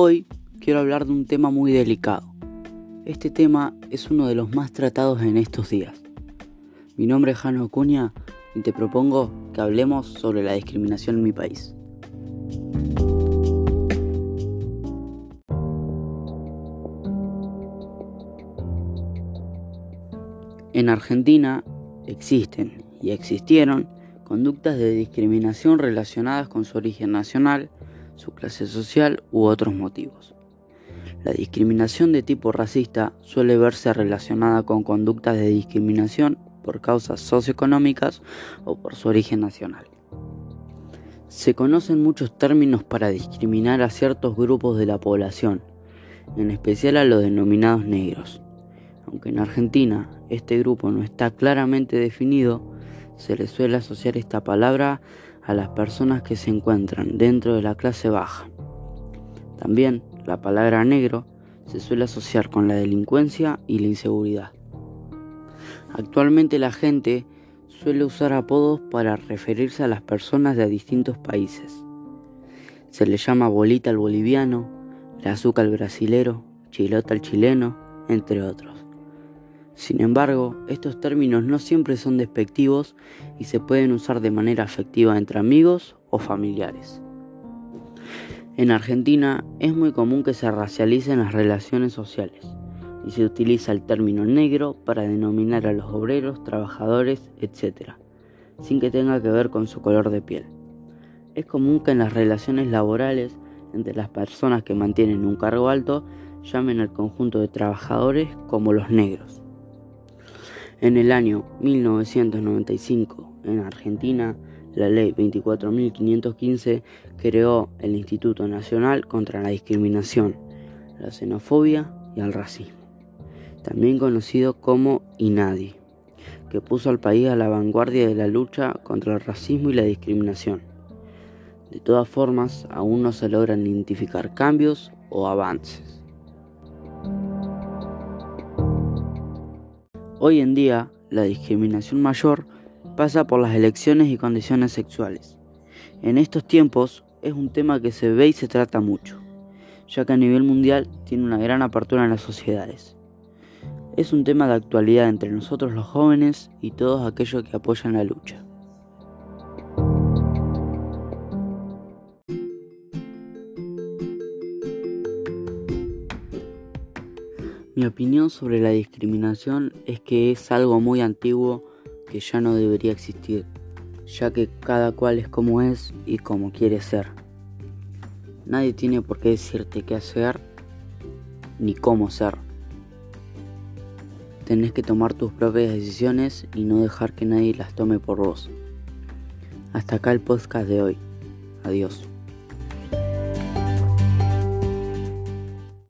Hoy quiero hablar de un tema muy delicado. Este tema es uno de los más tratados en estos días. Mi nombre es Jano Acuña y te propongo que hablemos sobre la discriminación en mi país. En Argentina existen y existieron conductas de discriminación relacionadas con su origen nacional, su clase social u otros motivos. La discriminación de tipo racista suele verse relacionada con conductas de discriminación por causas socioeconómicas o por su origen nacional. Se conocen muchos términos para discriminar a ciertos grupos de la población, en especial a los denominados negros. Aunque en Argentina este grupo no está claramente definido, se le suele asociar esta palabra a las personas que se encuentran dentro de la clase baja. También la palabra negro se suele asociar con la delincuencia y la inseguridad. Actualmente la gente suele usar apodos para referirse a las personas de distintos países. Se le llama bolita al boliviano, la azúcar al brasilero, chilota al chileno, entre otros. Sin embargo, estos términos no siempre son despectivos y se pueden usar de manera afectiva entre amigos o familiares. En Argentina es muy común que se racialicen las relaciones sociales y se utiliza el término negro para denominar a los obreros, trabajadores, etc., sin que tenga que ver con su color de piel. Es común que en las relaciones laborales entre las personas que mantienen un cargo alto llamen al conjunto de trabajadores como los negros. En el año 1995, en Argentina, la ley 24.515 creó el Instituto Nacional contra la Discriminación, la Xenofobia y el Racismo, también conocido como INADI, que puso al país a la vanguardia de la lucha contra el racismo y la discriminación. De todas formas, aún no se logran identificar cambios o avances. Hoy en día, la discriminación mayor pasa por las elecciones y condiciones sexuales. En estos tiempos es un tema que se ve y se trata mucho, ya que a nivel mundial tiene una gran apertura en las sociedades. Es un tema de actualidad entre nosotros los jóvenes y todos aquellos que apoyan la lucha. Mi opinión sobre la discriminación es que es algo muy antiguo que ya no debería existir, ya que cada cual es como es y como quiere ser. Nadie tiene por qué decirte qué hacer ni cómo ser. Tenés que tomar tus propias decisiones y no dejar que nadie las tome por vos. Hasta acá el podcast de hoy. Adiós.